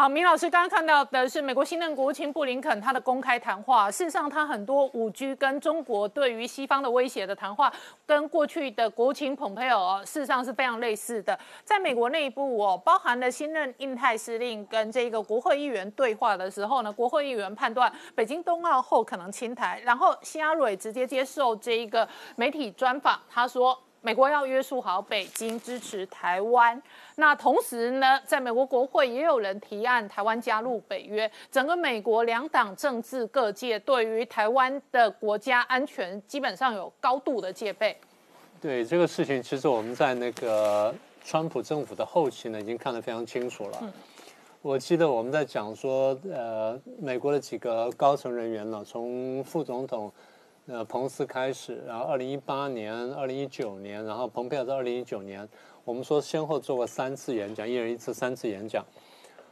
好，明老师刚刚看到的是美国新任国务卿布林肯他的公开谈话。事实上，他很多五 G 跟中国对于西方的威胁的谈话，跟过去的国务卿蓬佩奥事实上是非常类似的。在美国内部哦，包含了新任印太司令跟这个国会议员对话的时候呢，国会议员判断北京冬奥后可能清台，然后希拉蕊直接接受这一个媒体专访，他说。美国要约束好北京，支持台湾。那同时呢，在美国国会也有人提案台湾加入北约。整个美国两党政治各界对于台湾的国家安全基本上有高度的戒备。对这个事情，其实我们在那个川普政府的后期呢，已经看得非常清楚了。我记得我们在讲说，呃，美国的几个高层人员呢，从副总统。呃，彭斯开始，然后二零一八年、二零一九年，然后蓬佩奥在二零一九年，我们说先后做过三次演讲，一人一次，三次演讲，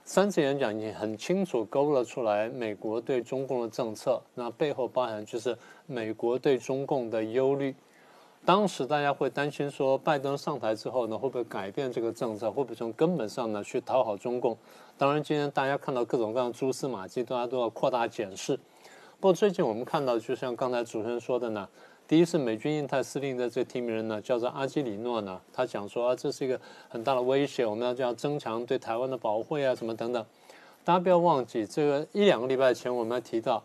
三次演讲已经很清楚勾勒出来美国对中共的政策，那背后包含就是美国对中共的忧虑。当时大家会担心说，拜登上台之后呢，会不会改变这个政策，会不会从根本上呢去讨好中共？当然，今天大家看到各种各样蛛丝马迹，大家都要扩大检视。不过最近我们看到，就像刚才主持人说的呢，第一是美军印太司令的这提名人呢，叫做阿基里诺呢，他讲说啊，这是一个很大的威胁，我们要就要增强对台湾的保护啊，什么等等。大家不要忘记，这个一两个礼拜前我们还提到，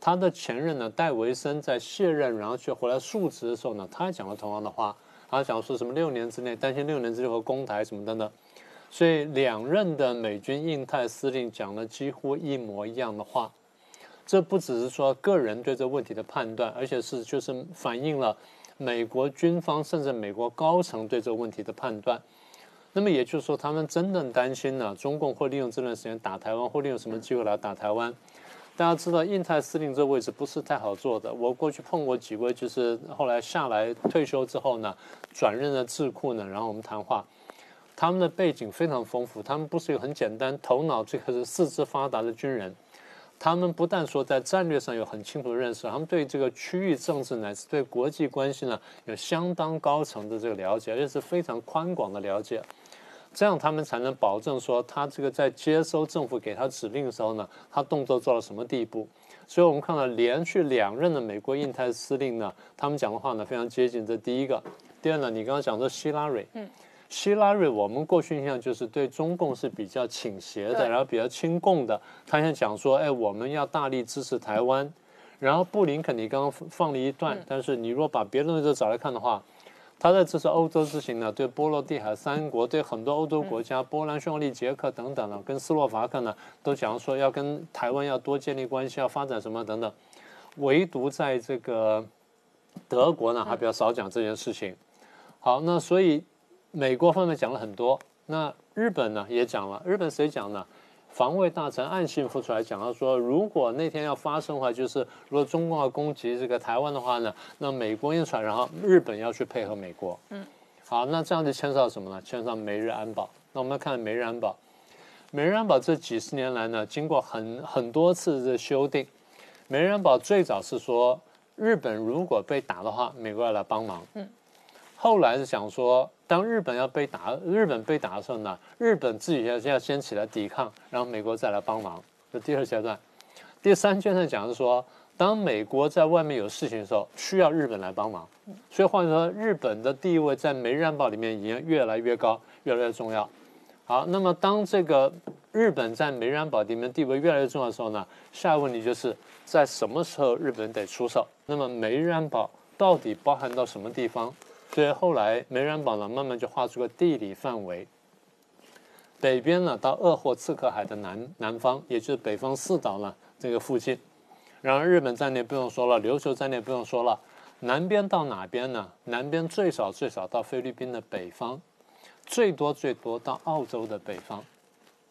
他的前任呢戴维森在卸任然后去回来述职的时候呢，他也讲了同样的话，他讲说什么六年之内担心六年之后攻台什么等等。所以两任的美军印太司令讲了几乎一模一样的话。这不只是说个人对这问题的判断，而且是就是反映了美国军方甚至美国高层对这个问题的判断。那么也就是说，他们真正担心呢，中共会利用这段时间打台湾，或利用什么机会来打台湾。大家知道，印太司令这个位置不是太好做的。我过去碰过几位，就是后来下来退休之后呢，转任了智库呢，然后我们谈话，他们的背景非常丰富，他们不是一个很简单，头脑这个是四肢发达的军人。他们不但说在战略上有很清楚的认识，他们对这个区域政治乃至对国际关系呢有相当高层的这个了解，而且是非常宽广的了解。这样他们才能保证说他这个在接收政府给他指令的时候呢，他动作做到什么地步。所以我们看到连续两任的美国印太司令呢，他们讲的话呢非常接近。这第一个，第二呢，你刚刚讲说希拉蕊，嗯。希拉瑞，我们过去印象就是对中共是比较倾斜的，然后比较亲共的。他现在讲说，哎，我们要大力支持台湾。然后布林肯，你刚刚放了一段，但是你如果把别的东西都找来看的话，他在这次欧洲之行呢，对波罗的海三国，对很多欧洲国家，波兰、匈牙利、捷克等等呢，跟斯洛伐克呢，都讲说要跟台湾要多建立关系，要发展什么等等。唯独在这个德国呢，还比较少讲这件事情。好，那所以。美国方面讲了很多，那日本呢也讲了。日本谁讲呢？防卫大臣岸信夫出来讲了，说如果那天要发生的话，就是如果中共要攻击这个台湾的话呢，那美国出来，然后日本要去配合美国。嗯，好，那这样就牵涉到什么呢？牵涉到美日安保。那我们来看美日安保。美日安保这几十年来呢，经过很很多次的修订。美日安保最早是说，日本如果被打的话，美国要来帮忙。嗯，后来是想说。当日本要被打，日本被打的时候呢，日本自己要要先起来抵抗，然后美国再来帮忙。这第二阶段，第三阶段讲的是说，当美国在外面有事情的时候，需要日本来帮忙。所以换句话说，日本的地位在美日安保里面已经越来越高，越来越重要。好，那么当这个日本在美日安保里面地位越来越重要的时候呢，下一个问题就是在什么时候日本得出手？那么美日安保到底包含到什么地方？所以后来，美日安保呢，慢慢就画出个地理范围。北边呢，到鄂霍次克海的南南方，也就是北方四岛呢这个附近。然后日本在内不用说了，琉球在内不用说了。南边到哪边呢？南边最少最少到菲律宾的北方，最多最多到澳洲的北方。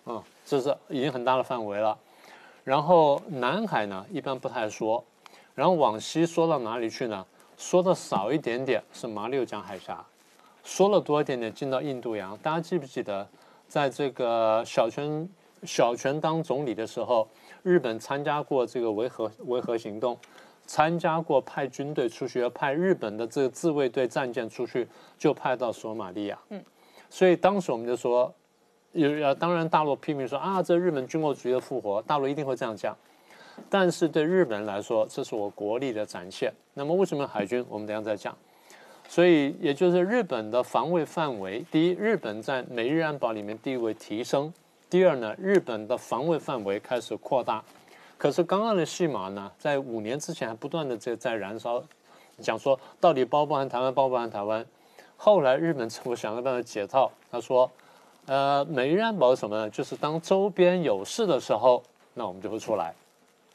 嗯，这是已经很大的范围了。然后南海呢，一般不太说。然后往西说到哪里去呢？说的少一点点是马六甲海峡，说了多一点点进到印度洋。大家记不记得，在这个小泉小泉当总理的时候，日本参加过这个维和维和行动，参加过派军队出去，要派日本的这个自卫队战舰出去，就派到索马利亚。嗯，所以当时我们就说，有呃，当然大陆批评说啊，这日本军国主义的复活，大陆一定会这样讲。但是对日本来说，这是我国力的展现。那么为什么海军？我们等下再讲。所以也就是日本的防卫范围，第一，日本在美日安保里面地位提升；第二呢，日本的防卫范围开始扩大。可是刚刚的戏码呢，在五年之前还不断的在在燃烧，讲说到底包不含台湾，包不含台湾。后来日本政府想了办法解套，他说，呃，美日安保是什么呢？就是当周边有事的时候，那我们就会出来。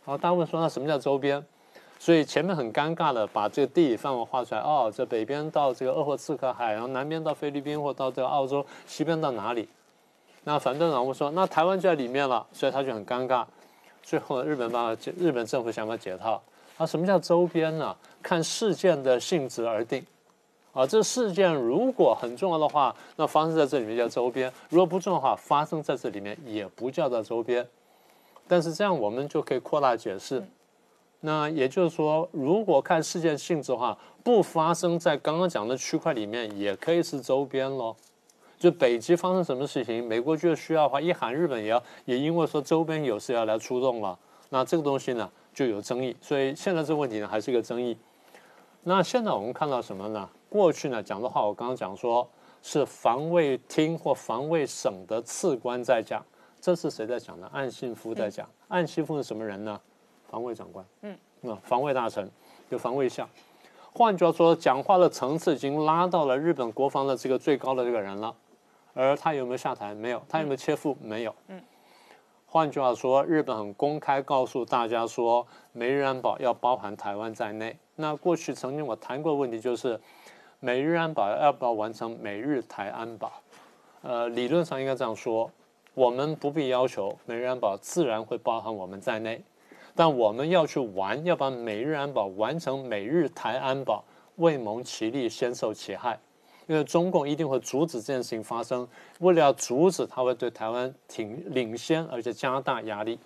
然后大家问说，那什么叫周边？所以前面很尴尬的把这个地理范围画出来，哦，这北边到这个鄂霍次克海，然后南边到菲律宾或到这个澳洲，西边到哪里？那反对党会说，那台湾就在里面了，所以他就很尴尬。最后日本把日本政府想法解套，啊，什么叫周边呢？看事件的性质而定。啊，这事件如果很重要的话，那发生在这里面叫周边；如果不重要的话，发生在这里面也不叫做周边。但是这样我们就可以扩大解释。那也就是说，如果看事件性质的话，不发生在刚刚讲的区块里面，也可以是周边喽。就北极发生什么事情，美国觉得需要的话，一喊日本也要，也因为说周边有事要来出动了，那这个东西呢就有争议。所以现在这个问题呢还是一个争议。那现在我们看到什么呢？过去呢讲的话，我刚刚讲说是防卫厅或防卫省的次官在讲，这是谁在讲呢？岸信夫在讲。岸信夫是什么人呢？防卫长官，嗯，那防卫大臣，有防卫相。换句话说，讲话的层次已经拉到了日本国防的这个最高的这个人了。而他有没有下台？没有。他有没有切腹？没有。嗯。换句话说，日本很公开告诉大家说，美日安保要包含台湾在内。那过去曾经我谈过的问题就是，美日安保要不要完成美日台安保？呃，理论上应该这样说，我们不必要求美日安保自然会包含我们在内。但我们要去玩，要把美日安保完成美日台安保，未蒙其利，先受其害。因为中共一定会阻止这件事情发生，为了要阻止，他会对台湾挺领先，而且加大压力。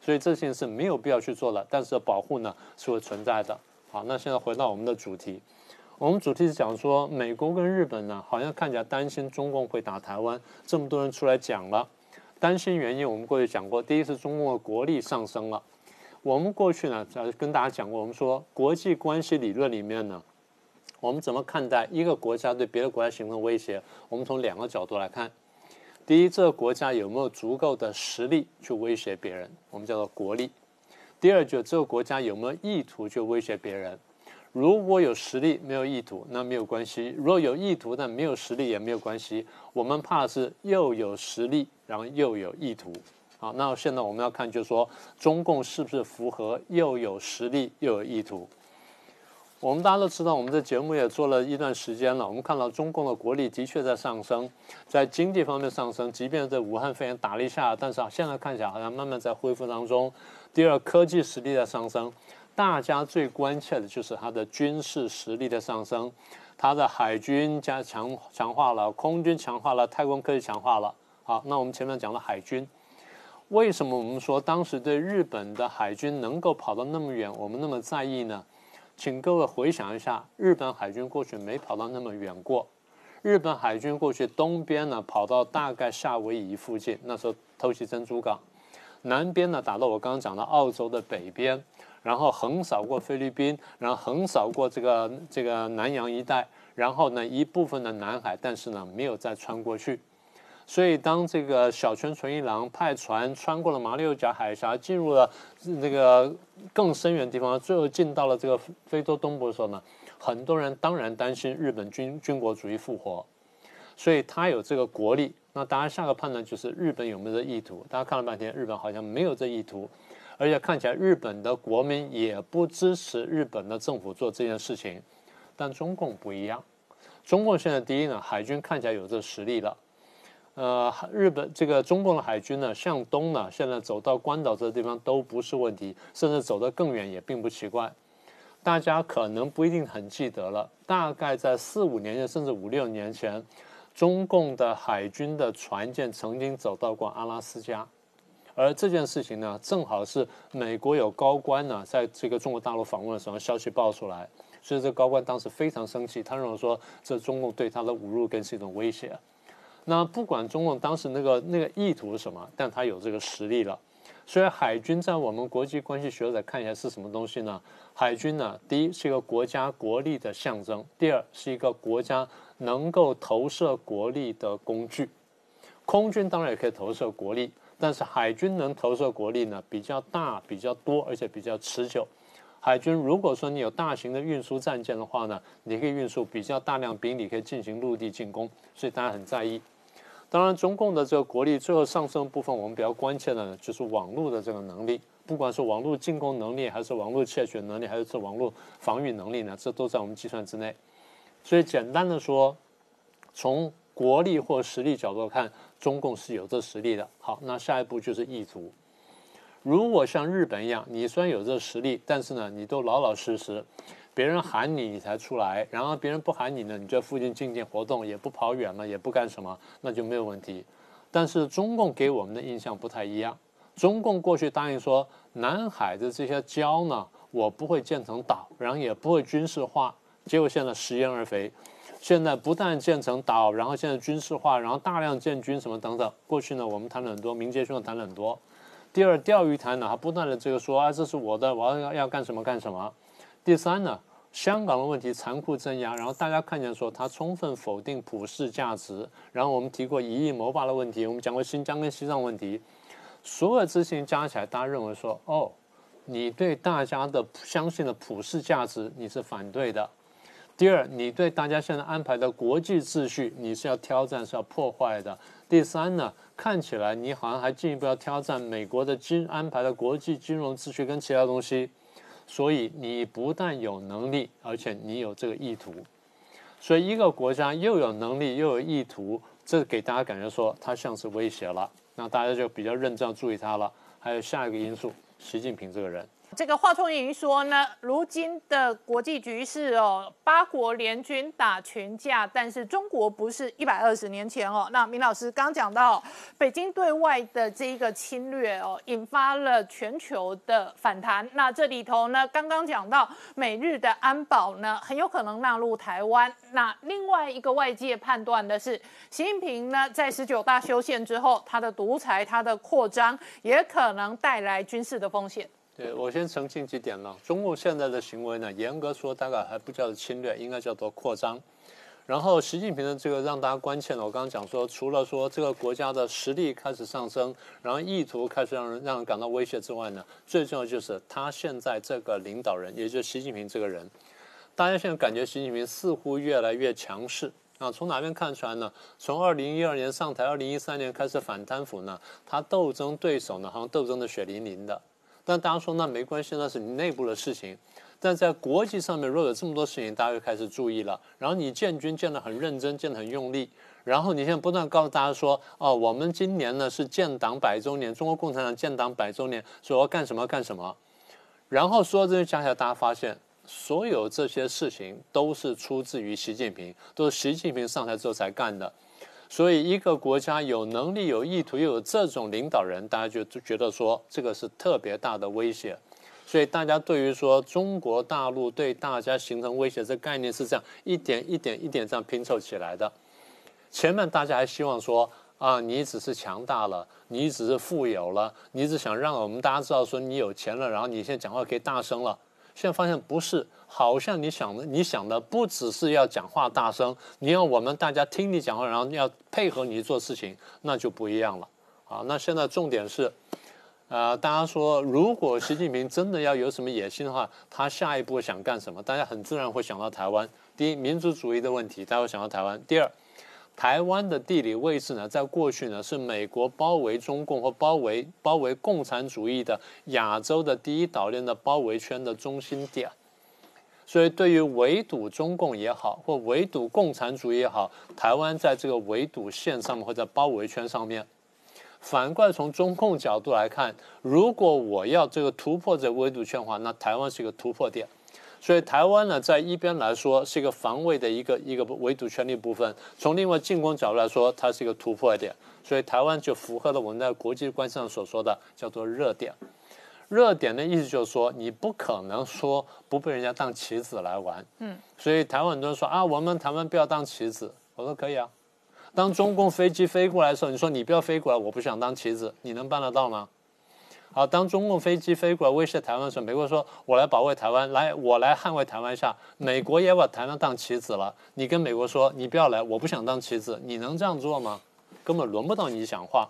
所以这件事没有必要去做了，但是保护呢是会存在的。好，那现在回到我们的主题，我们主题是讲说美国跟日本呢，好像看起来担心中共会打台湾，这么多人出来讲了，担心原因我们过去讲过，第一是中共的国力上升了。我们过去呢，呃，跟大家讲过，我们说国际关系理论里面呢，我们怎么看待一个国家对别的国家形成威胁？我们从两个角度来看。第一，这个国家有没有足够的实力去威胁别人？我们叫做国力。第二，就这个国家有没有意图去威胁别人？如果有实力没有意图，那没有关系；如果有意图但没有实力也没有关系。我们怕的是又有实力，然后又有意图。好，那现在我们要看，就是说中共是不是符合又有实力又有意图？我们大家都知道，我们这节目也做了一段时间了。我们看到中共的国力的确在上升，在经济方面上升，即便在武汉肺炎打了一下，但是啊，现在看起来好像慢慢在恢复当中。第二，科技实力在上升，大家最关切的就是它的军事实力的上升，它的海军加强强化了，空军强化了，太空科技强化了。好，那我们前面讲了海军。为什么我们说当时对日本的海军能够跑到那么远，我们那么在意呢？请各位回想一下，日本海军过去没跑到那么远过。日本海军过去东边呢，跑到大概夏威夷附近，那时候偷袭珍珠港；南边呢，打到我刚刚讲的澳洲的北边，然后横扫过菲律宾，然后横扫过这个这个南洋一带，然后呢一部分的南海，但是呢没有再穿过去。所以，当这个小泉纯一郎派船穿过了马六甲海峡，进入了那个更深远的地方，最后进到了这个非洲东部的时候呢，很多人当然担心日本军军国主义复活，所以他有这个国力。那大家下个判断就是日本有没有这意图？大家看了半天，日本好像没有这意图，而且看起来日本的国民也不支持日本的政府做这件事情。但中共不一样，中共现在第一呢，海军看起来有这实力了。呃，日本这个中共的海军呢，向东呢，现在走到关岛这个地方都不是问题，甚至走得更远也并不奇怪。大家可能不一定很记得了，大概在四五年前，甚至五六年前，中共的海军的船舰曾经走到过阿拉斯加，而这件事情呢，正好是美国有高官呢，在这个中国大陆访问的时候，消息爆出来，所以这高官当时非常生气，他认为说这中共对他的侮辱跟是一种威胁。那不管中共当时那个那个意图是什么，但他有这个实力了。所以海军在我们国际关系学者看起来是什么东西呢？海军呢，第一是一个国家国力的象征，第二是一个国家能够投射国力的工具。空军当然也可以投射国力，但是海军能投射国力呢比较大、比较多，而且比较持久。海军如果说你有大型的运输战舰的话呢，你可以运输比较大量兵力，可以进行陆地进攻，所以大家很在意。当然，中共的这个国力最后上升部分，我们比较关切的呢，就是网络的这个能力，不管是网络进攻能力，还是网络窃取能力，还是这网络防御能力呢，这都在我们计算之内。所以简单的说，从国力或实力角度看，中共是有这实力的。好，那下一步就是意图。如果像日本一样，你虽然有这实力，但是呢，你都老老实实，别人喊你你才出来，然后别人不喊你呢，你在附近静静活动，也不跑远了，也不干什么，那就没有问题。但是中共给我们的印象不太一样。中共过去答应说，南海的这些礁呢，我不会建成岛，然后也不会军事化，结果现在食言而肥。现在不但建成岛，然后现在军事化，然后大量建军什么等等。过去呢，我们谈了很多，民间兄谈了很多。第二，钓鱼台呢，还不断的这个说啊，这是我的，我要要干什么干什么。第三呢，香港的问题残酷镇压，然后大家看见说他充分否定普世价值。然后我们提过一亿谋霸的问题，我们讲过新疆跟西藏问题，所有这些事情加起来，大家认为说，哦，你对大家的相信的普世价值你是反对的。第二，你对大家现在安排的国际秩序你是要挑战是要破坏的。第三呢，看起来你好像还进一步要挑战美国的金安排的国际金融秩序跟其他东西，所以你不但有能力，而且你有这个意图。所以一个国家又有能力又有意图，这给大家感觉说它像是威胁了，那大家就比较认真要注意它了。还有下一个因素，习近平这个人。这个华春莹说呢，如今的国际局势哦，八国联军打群架，但是中国不是一百二十年前哦。那明老师刚讲到，北京对外的这一个侵略哦，引发了全球的反弹。那这里头呢，刚刚讲到美日的安保呢，很有可能纳入台湾。那另外一个外界判断的是，习近平呢，在十九大修宪之后，他的独裁、他的扩张，也可能带来军事的风险。对我先澄清几点了。中共现在的行为呢，严格说大概还不叫做侵略，应该叫做扩张。然后习近平的这个让大家关切呢，我刚刚讲说，除了说这个国家的实力开始上升，然后意图开始让人让人感到威胁之外呢，最重要就是他现在这个领导人，也就是习近平这个人，大家现在感觉习近平似乎越来越强势啊。从哪边看出来呢？从二零一二年上台，二零一三年开始反贪腐呢，他斗争对手呢，好像斗争的血淋淋的。但大家说那没关系，那是你内部的事情。但在国际上面，若有这么多事情，大家就开始注意了。然后你建军建得很认真，建得很用力。然后你现在不断告诉大家说，哦，我们今年呢是建党百周年，中国共产党建党百周年，说要干什么干什么。然后说这些加起来，大家发现，所有这些事情都是出自于习近平，都是习近平上台之后才干的。所以，一个国家有能力、有意图又有这种领导人，大家就觉得说这个是特别大的威胁。所以，大家对于说中国大陆对大家形成威胁这概念是这样一点一点一点这样拼凑起来的。前面大家还希望说啊，你只是强大了，你只是富有了，你只想让我们大家知道说你有钱了，然后你现在讲话可以大声了。现在发现不是，好像你想的，你想的不只是要讲话大声，你要我们大家听你讲话，然后要配合你做事情，那就不一样了。啊，那现在重点是，呃，大家说，如果习近平真的要有什么野心的话，他下一步想干什么？大家很自然会想到台湾。第一，民族主义的问题，大家会想到台湾。第二。台湾的地理位置呢，在过去呢是美国包围中共或包围包围共产主义的亚洲的第一岛链的包围圈的中心点，所以对于围堵中共也好，或围堵共产主义也好，台湾在这个围堵线上面或者包围圈上面。反过来从中共角度来看，如果我要这个突破这个围堵圈的话，那台湾是一个突破点。所以台湾呢，在一边来说是一个防卫的一个一个围堵权力部分；从另外进攻角度来说，它是一个突破点。所以台湾就符合了我们在国际关系上所说的叫做热点。热点的意思就是说，你不可能说不被人家当棋子来玩。嗯。所以台湾很多人说啊，我们台湾不要当棋子。我说可以啊。当中共飞机飞过来的时候，你说你不要飞过来，我不想当棋子，你能办得到吗？好，当中共飞机飞过来威胁台湾的时候，美国说：“我来保卫台湾，来，我来捍卫台湾。”下，美国也把台湾当棋子了。你跟美国说：“你不要来，我不想当棋子。”你能这样做吗？根本轮不到你讲话。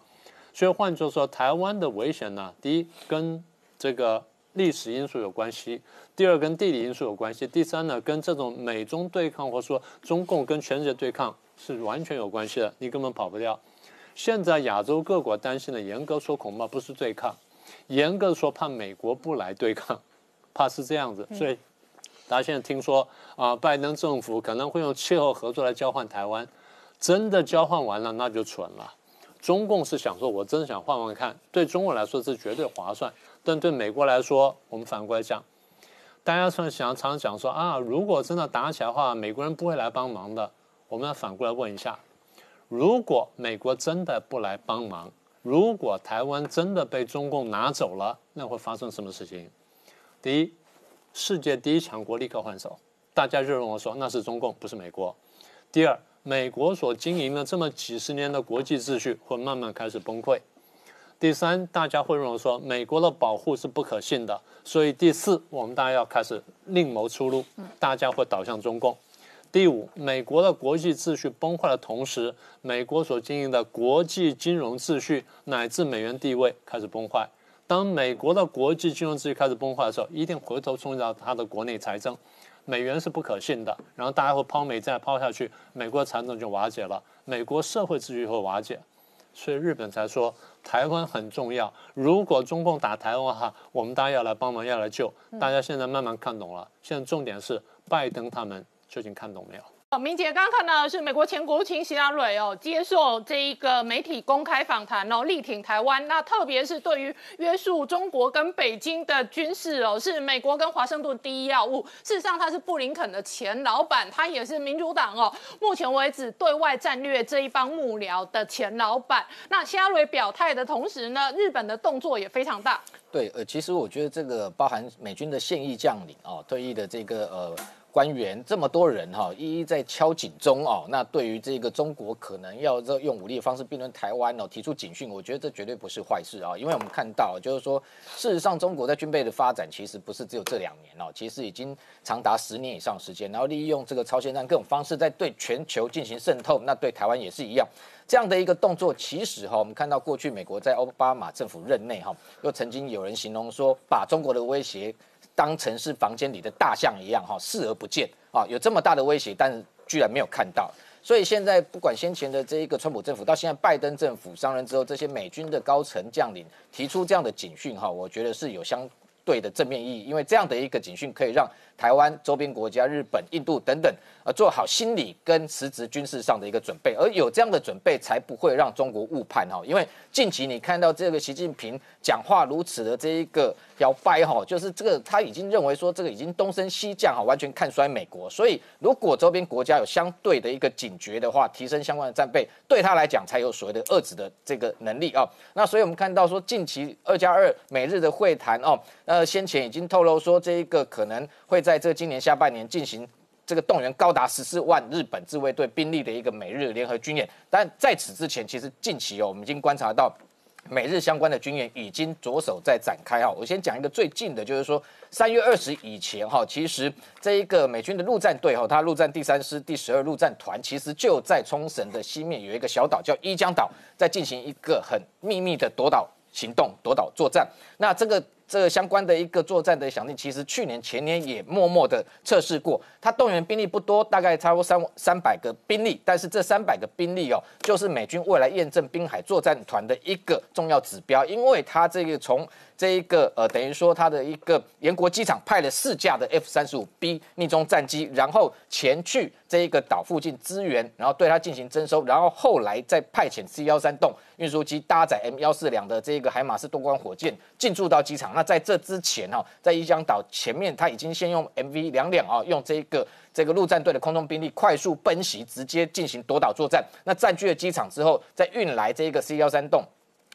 所以换句话说，台湾的危险呢，第一跟这个历史因素有关系，第二跟地理因素有关系，第三呢跟这种美中对抗或说中共跟全世界对抗是完全有关系的，你根本跑不掉。现在亚洲各国担心的，严格说恐怕不是对抗。严格说，怕美国不来对抗，怕是这样子，所以大家现在听说啊，拜登政府可能会用气候合作来交换台湾，真的交换完了那就蠢了。中共是想说，我真的想换换看，对中国来说是绝对划算，但对美国来说，我们反过来讲，大家常想常常讲说啊，如果真的打起来的话，美国人不会来帮忙的。我们要反过来问一下，如果美国真的不来帮忙？如果台湾真的被中共拿走了，那会发生什么事情？第一，世界第一强国立刻换手，大家就认为说那是中共，不是美国。第二，美国所经营的这么几十年的国际秩序会慢慢开始崩溃。第三，大家会认为说美国的保护是不可信的。所以第四，我们大家要开始另谋出路，大家会倒向中共。第五，美国的国际秩序崩坏的同时，美国所经营的国际金融秩序乃至美元地位开始崩坏。当美国的国际金融秩序开始崩坏的时候，一定回头冲击到它的国内财政，美元是不可信的。然后大家会抛美债抛下去，美国的财政就瓦解了，美国社会秩序会瓦解。所以日本才说台湾很重要。如果中共打台湾的话，我们大家要来帮忙，要来救。大家现在慢慢看懂了。现在重点是拜登他们。究竟看懂没有？哦，明姐刚刚看到的是美国前国务卿希拉蕊哦接受这一个媒体公开访谈哦，力挺台湾。那特别是对于约束中国跟北京的军事哦，是美国跟华盛顿第一要务。事实上，他是布林肯的前老板，他也是民主党哦，目前为止对外战略这一帮幕僚的前老板。那希拉蕊表态的同时呢，日本的动作也非常大。对，呃，其实我觉得这个包含美军的现役将领哦，退役的这个呃。官员这么多人哈，一一在敲警钟哦。那对于这个中国可能要这用武力的方式并吞台湾哦，提出警讯，我觉得这绝对不是坏事啊。因为我们看到，就是说，事实上中国在军备的发展其实不是只有这两年哦，其实已经长达十年以上时间，然后利用这个超限战各种方式在对全球进行渗透，那对台湾也是一样。这样的一个动作，其实哈，我们看到过去美国在奥巴马政府任内哈，又曾经有人形容说，把中国的威胁。当城市房间里的大象一样哈，视而不见啊，有这么大的威胁，但是居然没有看到。所以现在不管先前的这一个川普政府，到现在拜登政府上任之后，这些美军的高层将领提出这样的警讯哈，我觉得是有相对的正面意义，因为这样的一个警讯可以让台湾周边国家、日本、印度等等。做好心理跟实质军事上的一个准备，而有这样的准备，才不会让中国误判哈。因为近期你看到这个习近平讲话如此的这一个摇摆哈，就是这个他已经认为说这个已经东升西降哈，完全看衰美国。所以如果周边国家有相对的一个警觉的话，提升相关的战备，对他来讲才有所谓的遏制的这个能力啊。那所以我们看到说近期二加二美日的会谈哦，呃，先前已经透露说这一个可能会在这今年下半年进行。这个动员高达十四万日本自卫队兵力的一个美日联合军演，但在此之前，其实近期哦，我们已经观察到美日相关的军演已经着手在展开哈。我先讲一个最近的，就是说三月二十以前哈，其实这一个美军的陆战队哈，它陆战第三师第十二陆战团，其实就在冲绳的西面有一个小岛叫伊江岛，在进行一个很秘密的夺岛行动、夺岛作战。那这个。这个相关的一个作战的响应，其实去年前年也默默的测试过。它动员兵力不多，大概差不多三三百个兵力，但是这三百个兵力哦，就是美军未来验证滨海作战团的一个重要指标，因为它这个从。这一个呃，等于说它的一个延国机场派了四架的 F 三十五 B 逆中战机，然后前去这一个岛附近支援，然后对它进行征收，然后后来再派遣 C 幺三栋运输机搭载 M 幺四两的这个海马斯多光火箭进驻到机场。那在这之前哈，在伊江岛前面，他已经先用 MV 两两啊，用这个这个陆战队的空中兵力快速奔袭，直接进行夺岛作战。那占据了机场之后，再运来这个 C 幺三栋。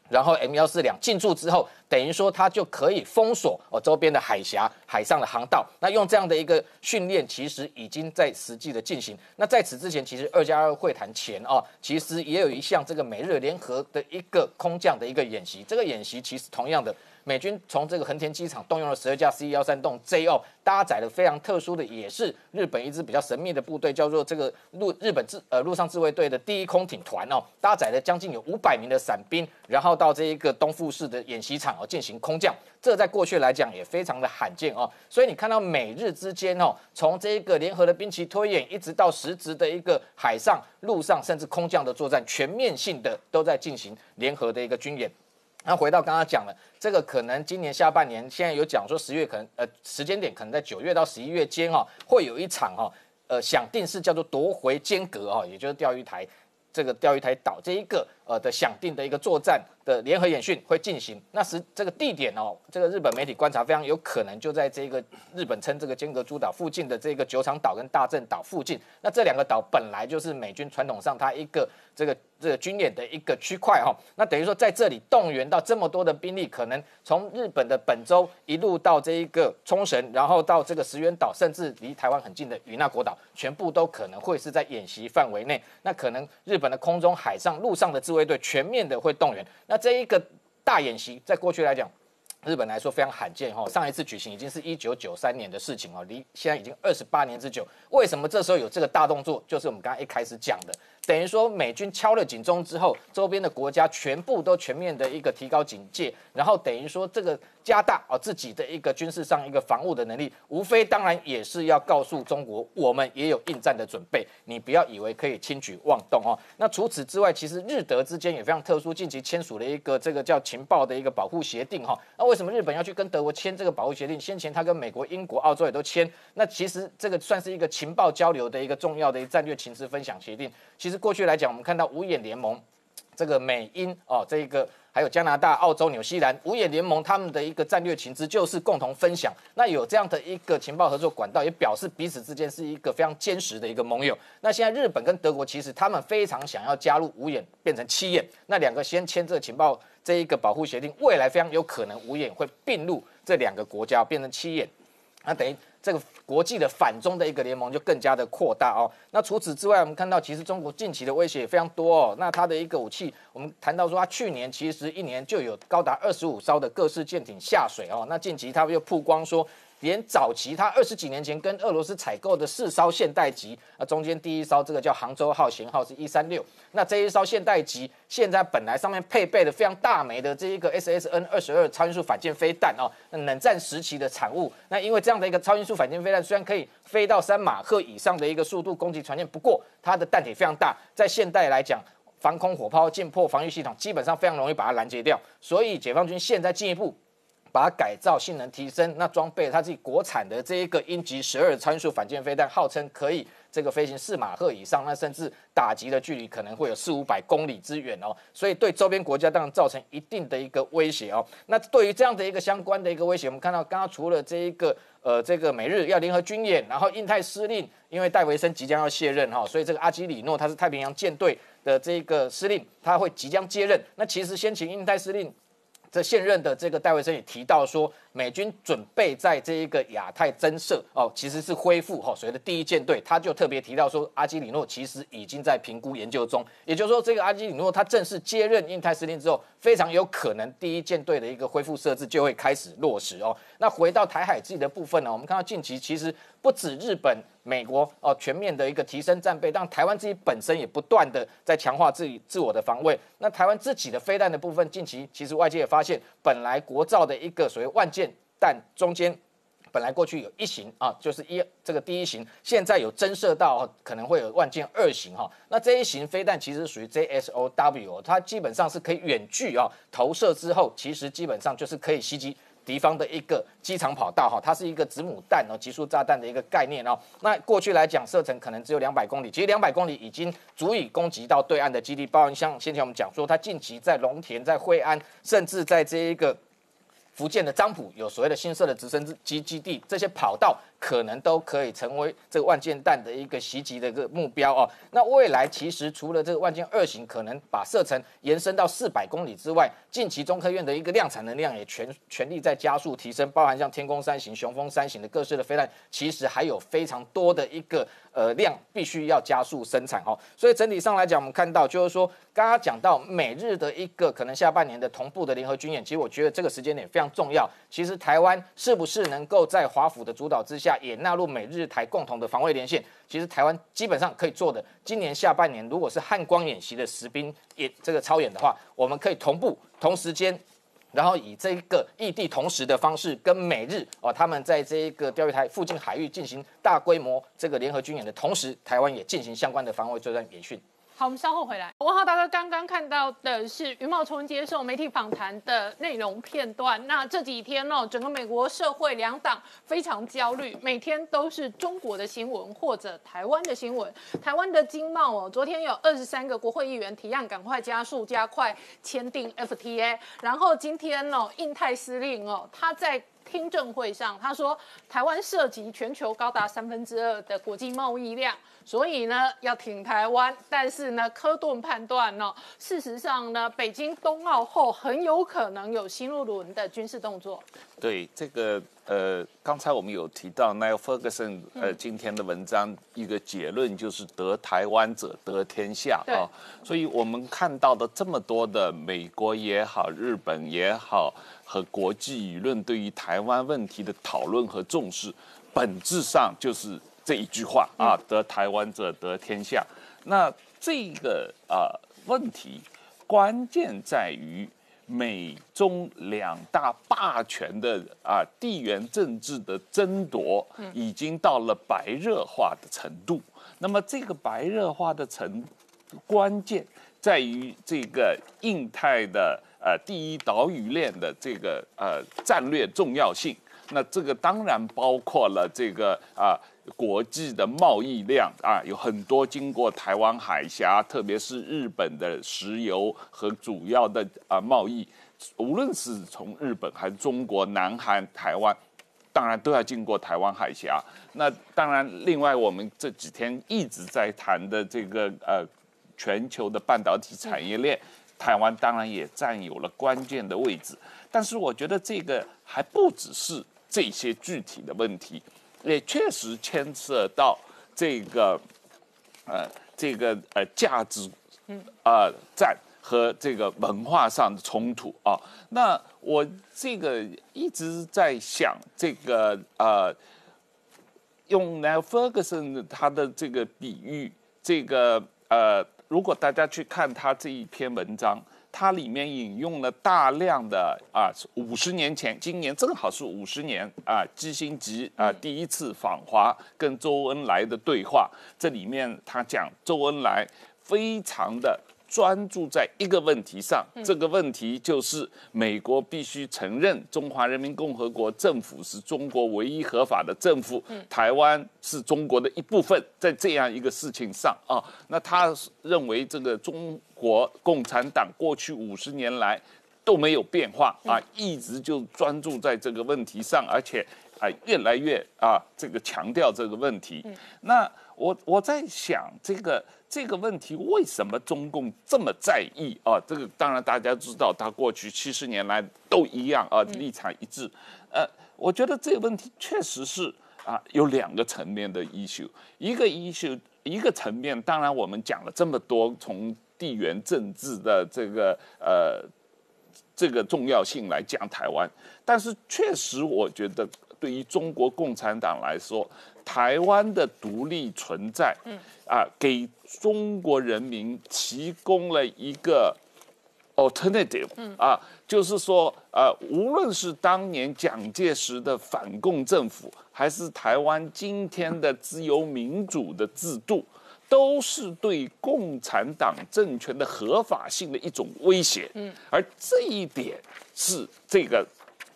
然后 M 幺四两进驻之后，等于说它就可以封锁哦周边的海峡、海上的航道。那用这样的一个训练，其实已经在实际的进行。那在此之前，其实二加二会谈前哦，其实也有一项这个美日联合的一个空降的一个演习。这个演习其实同样的。美军从这个横田机场动用了十二架 C 幺三栋 J 二搭载了非常特殊的，也是日本一支比较神秘的部队，叫做这个陆日本自呃陆上自卫队的第一空挺团哦，搭载了将近有五百名的伞兵，然后到这一个东富市的演习场哦进行空降，这在过去来讲也非常的罕见哦，所以你看到美日之间哦，从这一个联合的兵棋推演，一直到实质的一个海上、陆上甚至空降的作战，全面性的都在进行联合的一个军演。那回到刚刚讲了，这个可能今年下半年，现在有讲说十月可能呃时间点可能在九月到十一月间哈，会有一场哈呃想定是叫做夺回间隔哈，也就是钓鱼台这个钓鱼台岛这一个呃的想定的一个作战。的联合演训会进行，那是这个地点哦，这个日本媒体观察非常有可能就在这个日本称这个间隔诸岛附近的这个九场岛跟大正岛附近。那这两个岛本来就是美军传统上它一个这个这个军演的一个区块哈。那等于说在这里动员到这么多的兵力，可能从日本的本州一路到这一个冲绳，然后到这个石垣岛，甚至离台湾很近的与那国岛，全部都可能会是在演习范围内。那可能日本的空中、海上、陆上的自卫队全面的会动员。那这一个大演习，在过去来讲，日本来说非常罕见哈。上一次举行已经是一九九三年的事情哦，离现在已经二十八年之久。为什么这时候有这个大动作？就是我们刚刚一开始讲的。等于说，美军敲了警钟之后，周边的国家全部都全面的一个提高警戒，然后等于说这个加大啊自己的一个军事上一个防务的能力，无非当然也是要告诉中国，我们也有应战的准备，你不要以为可以轻举妄动哦。那除此之外，其实日德之间也非常特殊，近期签署了一个这个叫情报的一个保护协定哈。那为什么日本要去跟德国签这个保护协定？先前他跟美国、英国、澳洲也都签，那其实这个算是一个情报交流的一个重要的战略情资分享协定。其实过去来讲，我们看到五眼联盟，这个美英哦，这一个还有加拿大、澳洲、纽西兰五眼联盟，他们的一个战略情资就是共同分享。那有这样的一个情报合作管道，也表示彼此之间是一个非常坚实的一个盟友。那现在日本跟德国其实他们非常想要加入五眼，变成七眼。那两个先签这个情报这一个保护协定，未来非常有可能五眼会并入这两个国家，变成七眼。那等于。这个国际的反中的一个联盟就更加的扩大哦。那除此之外，我们看到其实中国近期的威胁也非常多哦。那它的一个武器，我们谈到说，它去年其实一年就有高达二十五艘的各式舰艇下水哦。那近期它又曝光说。连早期他二十几年前跟俄罗斯采购的四艘现代级，啊，中间第一艘这个叫杭州号型号是一三六，那这一艘现代级现在本来上面配备的非常大枚的这一个 SSN 二十二超音速反舰飞弹哦，冷战时期的产物。那因为这样的一个超音速反舰飞弹，虽然可以飞到三马赫以上的一个速度攻击船舰，不过它的弹体非常大，在现代来讲，防空火炮、舰破防御系统基本上非常容易把它拦截掉。所以解放军现在进一步。把它改造，性能提升，那装备它自己国产的这一个鹰击十二参数反舰飞弹，号称可以这个飞行四马赫以上，那甚至打击的距离可能会有四五百公里之远哦，所以对周边国家当然造成一定的一个威胁哦。那对于这样的一个相关的一个威胁，我们看到刚刚除了这一个呃这个美日要联合军演，然后印太司令因为戴维森即将要卸任哈，所以这个阿基里诺他是太平洋舰队的这个司令，他会即将接任。那其实先请印太司令。这现任的这个戴维森也提到说，美军准备在这一个亚太增设哦，其实是恢复哈所谓的第一舰队。他就特别提到说，阿基里诺其实已经在评估研究中，也就是说，这个阿基里诺他正式接任印太司令之后，非常有可能第一舰队的一个恢复设置就会开始落实哦。那回到台海自己的部分呢，我们看到近期其实不止日本。美国哦，全面的一个提升战备，但台湾自己本身也不断的在强化自己自我的防卫。那台湾自己的飞弹的部分，近期其实外界也发现，本来国造的一个所谓万箭但中间，本来过去有一型啊，就是一这个第一型，现在有增设到可能会有万箭二型哈。那这一型飞弹其实属于 JSOW，它基本上是可以远距啊投射之后，其实基本上就是可以袭击。敌方的一个机场跑道哈，它是一个子母弹哦，集束炸弹的一个概念哦。那过去来讲，射程可能只有两百公里，其实两百公里已经足以攻击到对岸的基地。包含像先前我们讲说，它近期在龙田、在惠安，甚至在这一个福建的漳浦有所谓的新设的直升机基地，这些跑道可能都可以成为这个万箭弹的一个袭击的一个目标哦。那未来其实除了这个万箭二型可能把射程延伸到四百公里之外，近期中科院的一个量产能量也全全力在加速提升，包含像天宫三型、雄风三型的各式的飞弹，其实还有非常多的一个呃量必须要加速生产哦。所以整体上来讲，我们看到就是说，刚刚讲到美日的一个可能下半年的同步的联合军演，其实我觉得这个时间点非常。重要，其实台湾是不是能够在华府的主导之下，也纳入美日台共同的防卫连线？其实台湾基本上可以做的，今年下半年如果是汉光演习的实兵演这个超演的话，我们可以同步同时间，然后以这个异地同时的方式，跟美日哦他们在这一个钓鱼台附近海域进行大规模这个联合军演的同时，台湾也进行相关的防卫作战演训。好，我们稍后回来。王浩大哥刚刚看到的是余茂春接受媒体访谈的内容片段。那这几天呢，整个美国社会两党非常焦虑，每天都是中国的新闻或者台湾的新闻。台湾的经贸哦，昨天有二十三个国会议员提案赶快加速加快签订 FTA。然后今天呢，印太司令哦，他在。听证会上，他说台湾涉及全球高达三分之二的国际贸易量，所以呢要挺台湾。但是呢，科顿判断呢，事实上呢，北京冬奥后很有可能有新一轮的军事动作。对这个呃，刚才我们有提到 Niall Ferguson 呃今天的文章，一个结论就是得台湾者得天下啊。所以我们看到的这么多的美国也好，日本也好。和国际舆论对于台湾问题的讨论和重视，本质上就是这一句话啊：得台湾者得天下。那这个啊问题，关键在于美中两大霸权的啊地缘政治的争夺，已经到了白热化的程度。那么这个白热化的程关键在于这个印太的。呃，第一岛屿链的这个呃战略重要性，那这个当然包括了这个啊国际的贸易量啊，有很多经过台湾海峡，特别是日本的石油和主要的啊贸易，无论是从日本还是中国、南韩、台湾，当然都要经过台湾海峡。那当然，另外我们这几天一直在谈的这个呃全球的半导体产业链。台湾当然也占有了关键的位置，但是我觉得这个还不只是这些具体的问题，也确实牵涉到这个呃这个呃价值啊战和这个文化上的冲突啊。那我这个一直在想，这个呃用 Neil Ferguson 他的这个比喻，这个呃。如果大家去看他这一篇文章，它里面引用了大量的啊，五十年前，今年正好是五十年啊，基辛格啊第一次访华跟周恩来的对话，这里面他讲周恩来非常的。专注在一个问题上，这个问题就是美国必须承认中华人民共和国政府是中国唯一合法的政府，台湾是中国的一部分。在这样一个事情上啊，那他认为这个中国共产党过去五十年来都没有变化啊，一直就专注在这个问题上，而且啊越来越啊这个强调这个问题。那我我在想这个。这个问题为什么中共这么在意啊？这个当然大家知道，他过去七十年来都一样啊，立场一致。呃，我觉得这个问题确实是啊，有两个层面的 issue。一个 issue，一个层面，当然我们讲了这么多，从地缘政治的这个呃这个重要性来讲台湾，但是确实我觉得对于中国共产党来说。台湾的独立存在，嗯。啊，给中国人民提供了一个 alternative，嗯。啊，就是说，呃，无论是当年蒋介石的反共政府，还是台湾今天的自由民主的制度，都是对共产党政权的合法性的一种威胁，嗯，而这一点是这个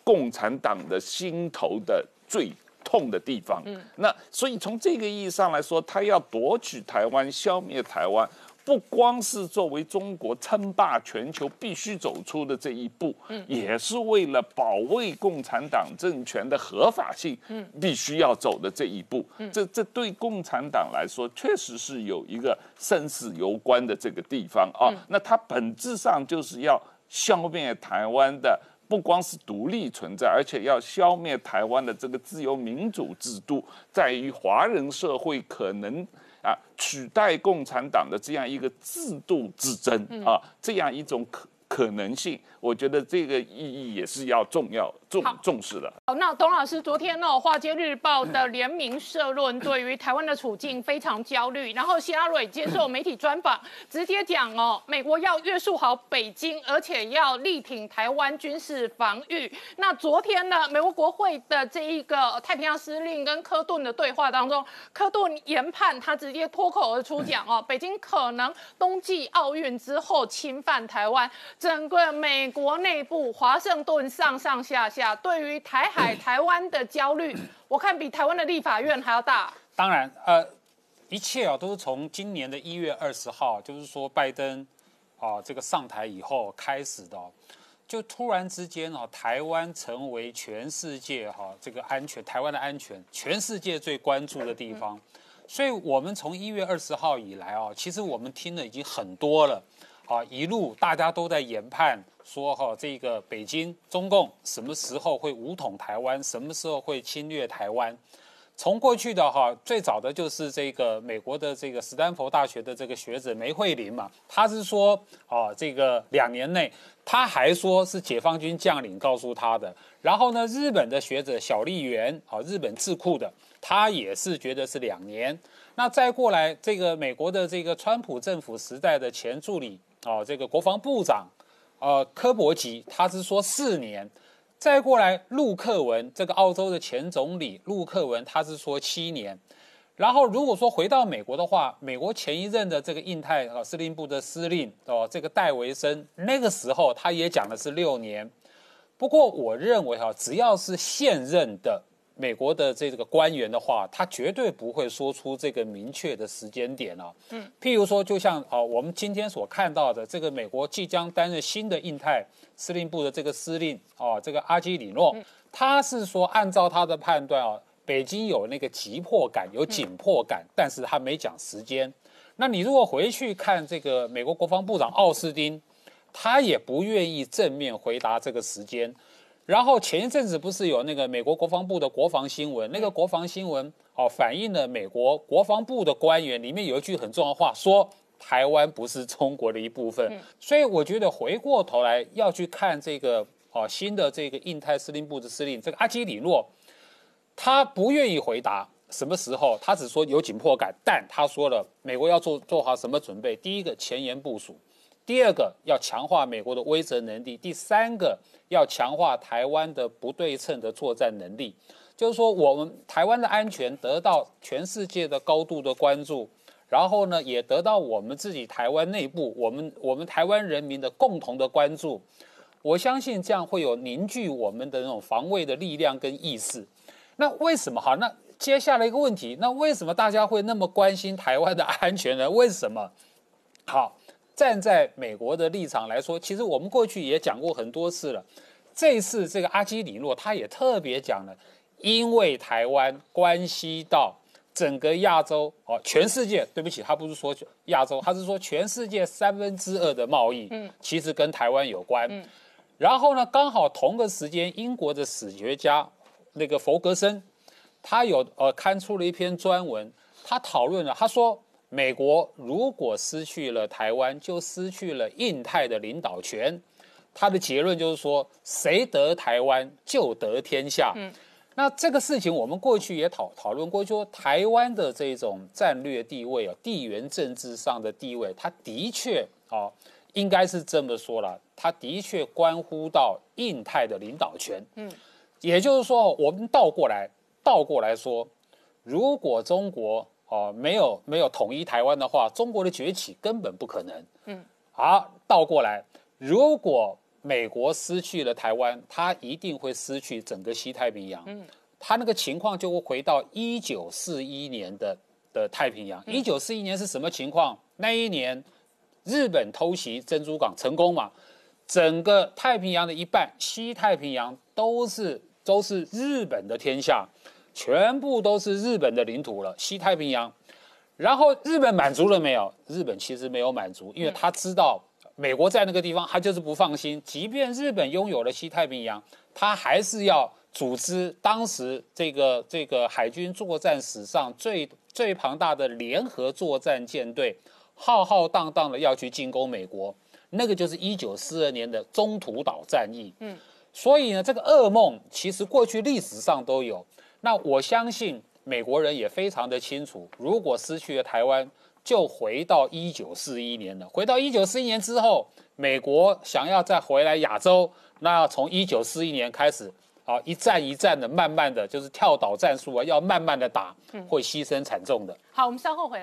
共产党的心头的最。痛的地方，嗯，那所以从这个意义上来说，他要夺取台湾、消灭台湾，不光是作为中国称霸全球必须走出的这一步，嗯，也是为了保卫共产党政权的合法性，嗯，必须要走的这一步。嗯，这这对共产党来说，确实是有一个生死攸关的这个地方啊。那它本质上就是要消灭台湾的。不光是独立存在，而且要消灭台湾的这个自由民主制度，在于华人社会可能啊取代共产党的这样一个制度之争啊，这样一种可可能性。我觉得这个意义也是要重要重重视的。好，那董老师昨天呢，《华尔街日报》的联名社论对于台湾的处境非常焦虑。然后希拉蕊接受媒体专访，直接讲哦，美国要约束好北京，而且要力挺台湾军事防御。那昨天呢，美国国会的这一个太平洋司令跟科顿的对话当中，科顿研判他直接脱口而出讲哦，北京可能冬季奥运之后侵犯台湾，整个美。国内部，华盛顿上上下下对于台海、台湾的焦虑，我看比台湾的立法院还要大。当然，呃，一切啊都是从今年的一月二十号，就是说拜登啊这个上台以后开始的，就突然之间啊，台湾成为全世界哈这个安全，台湾的安全，全世界最关注的地方。所以，我们从一月二十号以来啊，其实我们听的已经很多了。啊，一路大家都在研判说哈，这个北京中共什么时候会武统台湾，什么时候会侵略台湾？从过去的哈，最早的就是这个美国的这个斯坦福大学的这个学者梅惠林嘛，他是说啊，这个两年内，他还说是解放军将领告诉他的。然后呢，日本的学者小笠原啊，日本智库的，他也是觉得是两年。那再过来，这个美国的这个川普政府时代的前助理。哦，这个国防部长，呃，科伯吉，他是说四年，再过来陆克文，这个澳洲的前总理陆克文，他是说七年，然后如果说回到美国的话，美国前一任的这个印太啊司令部的司令哦，这个戴维森，那个时候他也讲的是六年，不过我认为哈，只要是现任的。美国的这个官员的话，他绝对不会说出这个明确的时间点啊。嗯，譬如说，就像啊，我们今天所看到的，这个美国即将担任新的印太司令部的这个司令啊，这个阿基里诺，他是说按照他的判断啊，北京有那个急迫感，有紧迫感，但是他没讲时间。那你如果回去看这个美国国防部长奥斯汀，他也不愿意正面回答这个时间。然后前一阵子不是有那个美国国防部的国防新闻，那个国防新闻哦反映了美国国防部的官员里面有一句很重要的话，说台湾不是中国的一部分。所以我觉得回过头来要去看这个哦新的这个印太司令部的司令这个阿基里诺，他不愿意回答什么时候，他只说有紧迫感，但他说了美国要做做好什么准备，第一个前沿部署。第二个要强化美国的威慑能力，第三个要强化台湾的不对称的作战能力，就是说我们台湾的安全得到全世界的高度的关注，然后呢也得到我们自己台湾内部我们我们台湾人民的共同的关注，我相信这样会有凝聚我们的那种防卫的力量跟意识。那为什么好？那接下来一个问题，那为什么大家会那么关心台湾的安全呢？为什么？好。站在美国的立场来说，其实我们过去也讲过很多次了。这次这个阿基里诺他也特别讲了，因为台湾关系到整个亚洲哦，全世界。对不起，他不是说亚洲，他是说全世界三分之二的贸易，嗯，其实跟台湾有关。嗯，然后呢，刚好同个时间，英国的史学家那个弗格森，他有呃刊出了一篇专文，他讨论了，他说。美国如果失去了台湾，就失去了印太的领导权。他的结论就是说，谁得台湾就得天下。嗯，那这个事情我们过去也讨讨论过，说台湾的这种战略地位啊，地缘政治上的地位，它的确啊，应该是这么说了，它的确关乎到印太的领导权。嗯，也就是说，我们倒过来倒过来说，如果中国。哦，没有没有统一台湾的话，中国的崛起根本不可能。嗯，好，倒过来，如果美国失去了台湾，它一定会失去整个西太平洋。嗯，它那个情况就会回到一九四一年的的太平洋。一九四一年是什么情况？那一年日本偷袭珍珠港成功嘛，整个太平洋的一半，西太平洋都是都是日本的天下，全部都是日本的领土了，西太平洋。然后日本满足了没有？日本其实没有满足，因为他知道美国在那个地方，他就是不放心。即便日本拥有了西太平洋，他还是要组织当时这个这个海军作战史上最最庞大的联合作战舰队，浩浩荡荡的要去进攻美国。那个就是一九四二年的中途岛战役。嗯，所以呢，这个噩梦其实过去历史上都有。那我相信。美国人也非常的清楚，如果失去了台湾，就回到一九四一年了。回到一九四一年之后，美国想要再回来亚洲，那要从一九四一年开始，啊，一战一战的，慢慢的就是跳岛战术啊，要慢慢的打，会牺牲惨重的。好，我们稍后回来。